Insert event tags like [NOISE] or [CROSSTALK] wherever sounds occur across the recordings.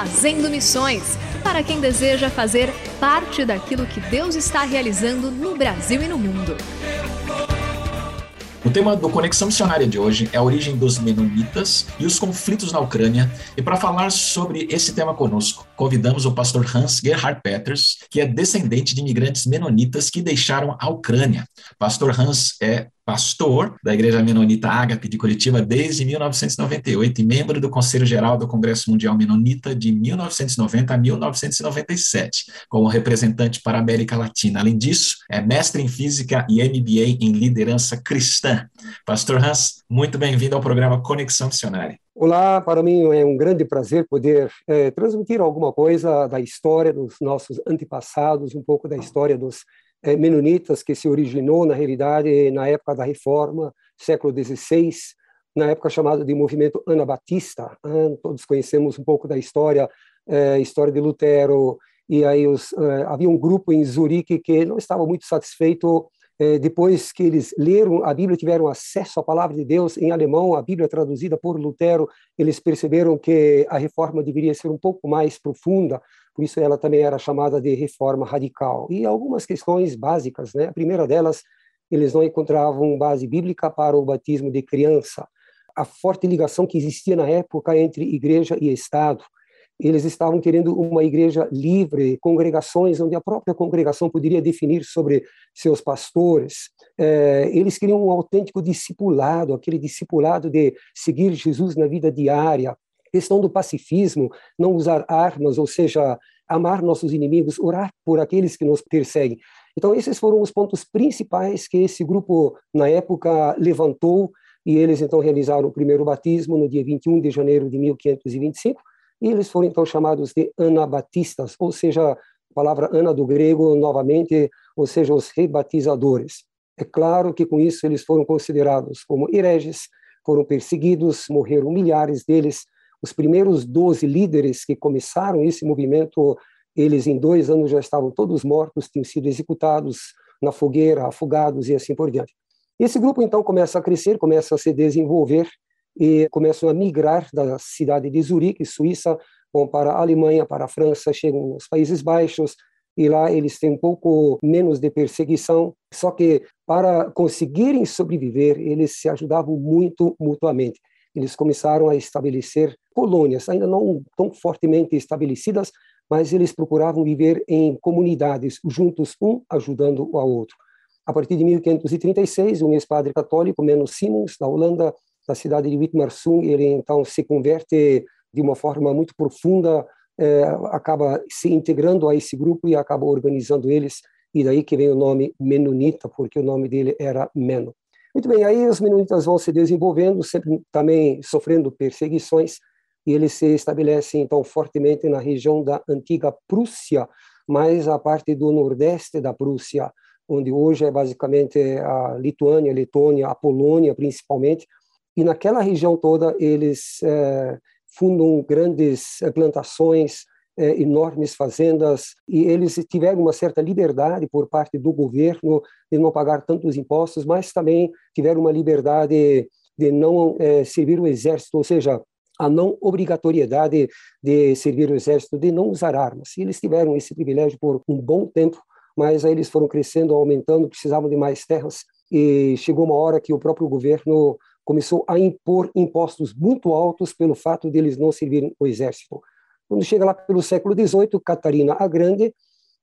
Fazendo Missões para quem deseja fazer parte daquilo que Deus está realizando no Brasil e no mundo. O tema do Conexão Missionária de hoje é a origem dos menonitas e os conflitos na Ucrânia. E para falar sobre esse tema conosco, convidamos o pastor Hans Gerhard Peters, que é descendente de imigrantes menonitas que deixaram a Ucrânia. Pastor Hans é pastor da Igreja Menonita Ágape de Curitiba desde 1998 e membro do Conselho Geral do Congresso Mundial Menonita de 1990 a 1997, como representante para a América Latina. Além disso, é mestre em Física e MBA em Liderança Cristã. Pastor Hans, muito bem-vindo ao programa Conexão Missionária. Olá, para mim é um grande prazer poder é, transmitir alguma coisa da história dos nossos antepassados, um pouco da história dos menonitas que se originou na realidade na época da Reforma, século XVI, na época chamada de movimento anabatista. Né? Todos conhecemos um pouco da história, é, história de Lutero. E aí os, é, havia um grupo em Zurique que não estava muito satisfeito é, depois que eles leram a Bíblia, tiveram acesso à palavra de Deus em alemão, a Bíblia traduzida por Lutero, eles perceberam que a reforma deveria ser um pouco mais profunda, por isso ela também era chamada de reforma radical. E algumas questões básicas, né? A primeira delas, eles não encontravam base bíblica para o batismo de criança. A forte ligação que existia na época entre igreja e Estado. Eles estavam querendo uma igreja livre, congregações onde a própria congregação poderia definir sobre seus pastores. É, eles queriam um autêntico discipulado, aquele discipulado de seguir Jesus na vida diária, questão do pacifismo, não usar armas, ou seja, amar nossos inimigos, orar por aqueles que nos perseguem. Então, esses foram os pontos principais que esse grupo, na época, levantou, e eles então realizaram o primeiro batismo no dia 21 de janeiro de 1525, e eles foram então chamados de anabatistas, ou seja, a palavra ana do grego, novamente, ou seja, os rebatizadores. É claro que com isso eles foram considerados como hereges, foram perseguidos, morreram milhares deles, os primeiros 12 líderes que começaram esse movimento, eles em dois anos já estavam todos mortos, tinham sido executados na fogueira, afogados e assim por diante. Esse grupo então começa a crescer, começa a se desenvolver e começam a migrar da cidade de Zurique, Suíça, vão para a Alemanha, para a França, chegam nos Países Baixos e lá eles têm um pouco menos de perseguição, só que para conseguirem sobreviver, eles se ajudavam muito mutuamente eles começaram a estabelecer colônias, ainda não tão fortemente estabelecidas, mas eles procuravam viver em comunidades, juntos, um ajudando o outro. A partir de 1536, um ex-padre católico, Menno Simons, da Holanda, da cidade de Witmarsum, ele então se converte de uma forma muito profunda, eh, acaba se integrando a esse grupo e acaba organizando eles, e daí que vem o nome Menonita, porque o nome dele era Meno. Muito bem, aí os menonitas vão se desenvolvendo, sempre também sofrendo perseguições, e eles se estabelecem então fortemente na região da antiga Prússia, mais a parte do nordeste da Prússia, onde hoje é basicamente a Lituânia, a Letônia, a Polônia principalmente, e naquela região toda eles é, fundam grandes plantações, é, enormes fazendas e eles tiveram uma certa liberdade por parte do governo de não pagar tantos impostos, mas também tiveram uma liberdade de não é, servir o exército, ou seja, a não obrigatoriedade de servir o exército, de não usar armas. E eles tiveram esse privilégio por um bom tempo, mas aí eles foram crescendo, aumentando, precisavam de mais terras e chegou uma hora que o próprio governo começou a impor impostos muito altos pelo fato de eles não servirem o exército. Quando chega lá pelo século XVIII, Catarina a Grande,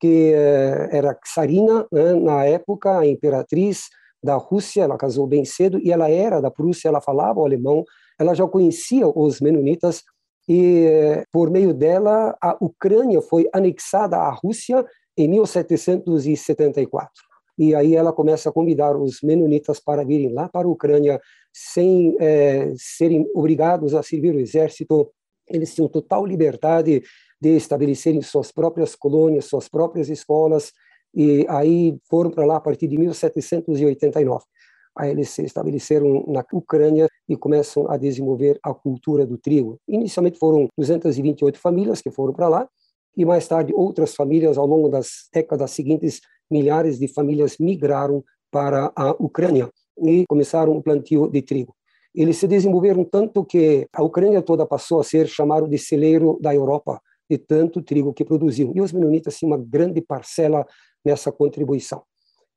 que eh, era czarina né, na época, a imperatriz da Rússia, ela casou bem cedo e ela era da Prússia, ela falava o alemão, ela já conhecia os menonitas e por meio dela a Ucrânia foi anexada à Rússia em 1774. E aí ela começa a convidar os menonitas para virem lá para a Ucrânia sem é, serem obrigados a servir o exército. Eles tinham total liberdade de estabelecerem suas próprias colônias, suas próprias escolas, e aí foram para lá a partir de 1789. Aí eles se estabeleceram na Ucrânia e começam a desenvolver a cultura do trigo. Inicialmente foram 228 famílias que foram para lá, e mais tarde outras famílias, ao longo das décadas seguintes, milhares de famílias migraram para a Ucrânia e começaram o plantio de trigo. Eles se desenvolveram tanto que a Ucrânia toda passou a ser chamada de celeiro da Europa, de tanto trigo que produziam. E os menonitas tinham uma grande parcela nessa contribuição.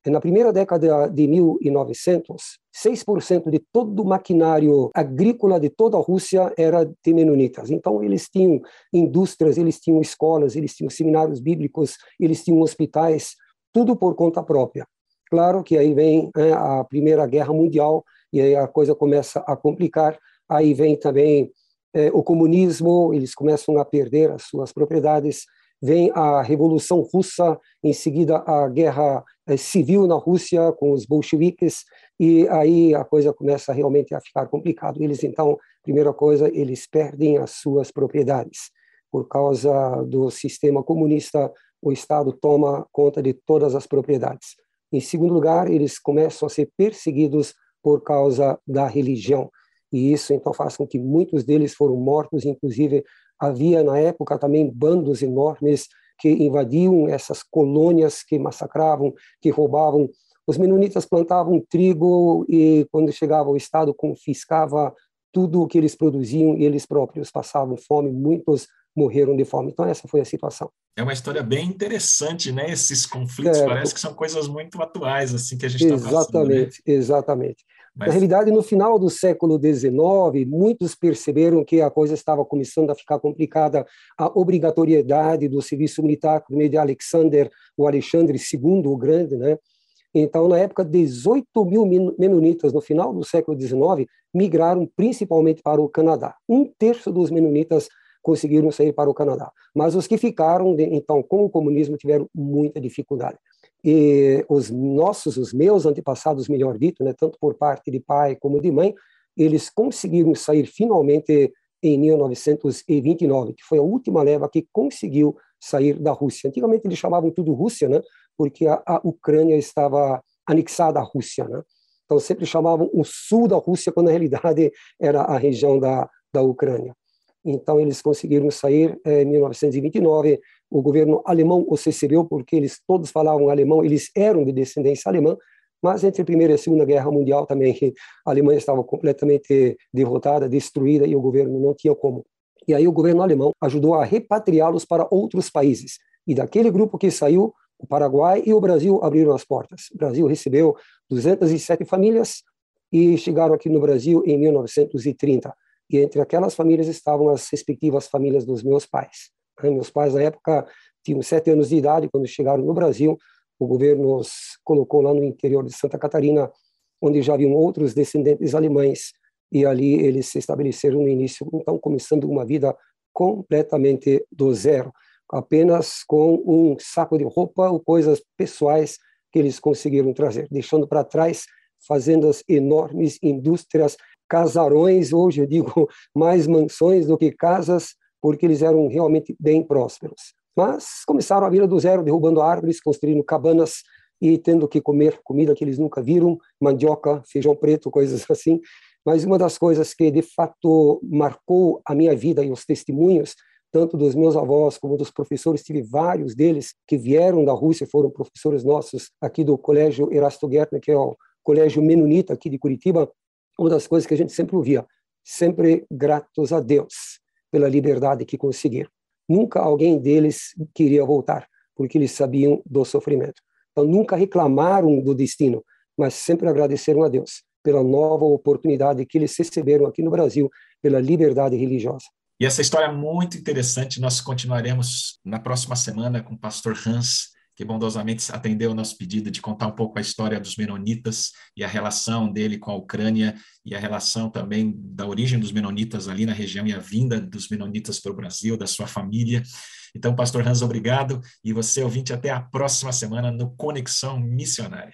Na primeira década de 1900, 6% de todo o maquinário agrícola de toda a Rússia era de menonitas. Então, eles tinham indústrias, eles tinham escolas, eles tinham seminários bíblicos, eles tinham hospitais, tudo por conta própria. Claro que aí vem né, a Primeira Guerra Mundial e aí a coisa começa a complicar. Aí vem também é, o comunismo, eles começam a perder as suas propriedades vem a Revolução Russa, em seguida a guerra eh, civil na Rússia com os bolcheviques, e aí a coisa começa realmente a ficar complicado. Eles, então, primeira coisa, eles perdem as suas propriedades. Por causa do sistema comunista, o Estado toma conta de todas as propriedades. Em segundo lugar, eles começam a ser perseguidos por causa da religião. E isso, então, faz com que muitos deles foram mortos, inclusive Havia, na época, também bandos enormes que invadiam essas colônias, que massacravam, que roubavam. Os menonitas plantavam trigo e, quando chegava o Estado, confiscava tudo o que eles produziam e eles próprios passavam fome. Muitos morreram de fome. Então, essa foi a situação. É uma história bem interessante, né? Esses conflitos é, parece que são coisas muito atuais, assim, que a gente está passando. Exatamente, né? exatamente. Mas... Na realidade, no final do século XIX, muitos perceberam que a coisa estava começando a ficar complicada. A obrigatoriedade do serviço militar por meio de Alexander, o Alexandre II, o Grande, né? Então, na época, 18 mil menonitas, no final do século XIX, migraram principalmente para o Canadá. Um terço dos menonitas conseguiram sair para o Canadá. Mas os que ficaram, então, com o comunismo, tiveram muita dificuldade. E os nossos, os meus antepassados, melhor dito, né, tanto por parte de pai como de mãe, eles conseguiram sair finalmente em 1929, que foi a última leva que conseguiu sair da Rússia. Antigamente eles chamavam tudo Rússia, né, porque a, a Ucrânia estava anexada à Rússia, né? Então sempre chamavam o sul da Rússia quando na realidade era a região da, da Ucrânia. Então eles conseguiram sair em 1929 o governo alemão os recebeu porque eles todos falavam alemão, eles eram de descendência alemã, mas entre a Primeira e a Segunda Guerra Mundial também a Alemanha estava completamente derrotada, destruída e o governo não tinha como. E aí o governo alemão ajudou a repatriá-los para outros países. E daquele grupo que saiu, o Paraguai e o Brasil abriram as portas. O Brasil recebeu 207 famílias e chegaram aqui no Brasil em 1930. E entre aquelas famílias estavam as respectivas famílias dos meus pais. Meus pais, na época, tinham sete anos de idade quando chegaram no Brasil. O governo os colocou lá no interior de Santa Catarina, onde já haviam outros descendentes alemães, e ali eles se estabeleceram no início, então começando uma vida completamente do zero, apenas com um saco de roupa ou coisas pessoais que eles conseguiram trazer, deixando para trás fazendas enormes, indústrias, casarões, hoje eu digo [LAUGHS] mais mansões do que casas, porque eles eram realmente bem prósperos. Mas começaram a vida do zero, derrubando árvores, construindo cabanas e tendo que comer comida que eles nunca viram, mandioca, feijão preto, [LAUGHS] coisas assim. Mas uma das coisas que de fato marcou a minha vida e os testemunhos tanto dos meus avós como dos professores, tive vários deles que vieram da Rússia, foram professores nossos aqui do Colégio Erasto Gärtner, que é o colégio menonita aqui de Curitiba. Uma das coisas que a gente sempre ouvia, sempre gratos a Deus pela liberdade que conseguiram. Nunca alguém deles queria voltar, porque eles sabiam do sofrimento. Então, nunca reclamaram do destino, mas sempre agradeceram a Deus pela nova oportunidade que eles receberam aqui no Brasil, pela liberdade religiosa. E essa história é muito interessante, nós continuaremos na próxima semana com o pastor Hans, que bondosamente atendeu o nosso pedido de contar um pouco a história dos menonitas e a relação dele com a Ucrânia e a relação também da origem dos menonitas ali na região e a vinda dos menonitas para o Brasil, da sua família. Então, pastor Hans, obrigado e você ouvinte até a próxima semana no Conexão Missionária.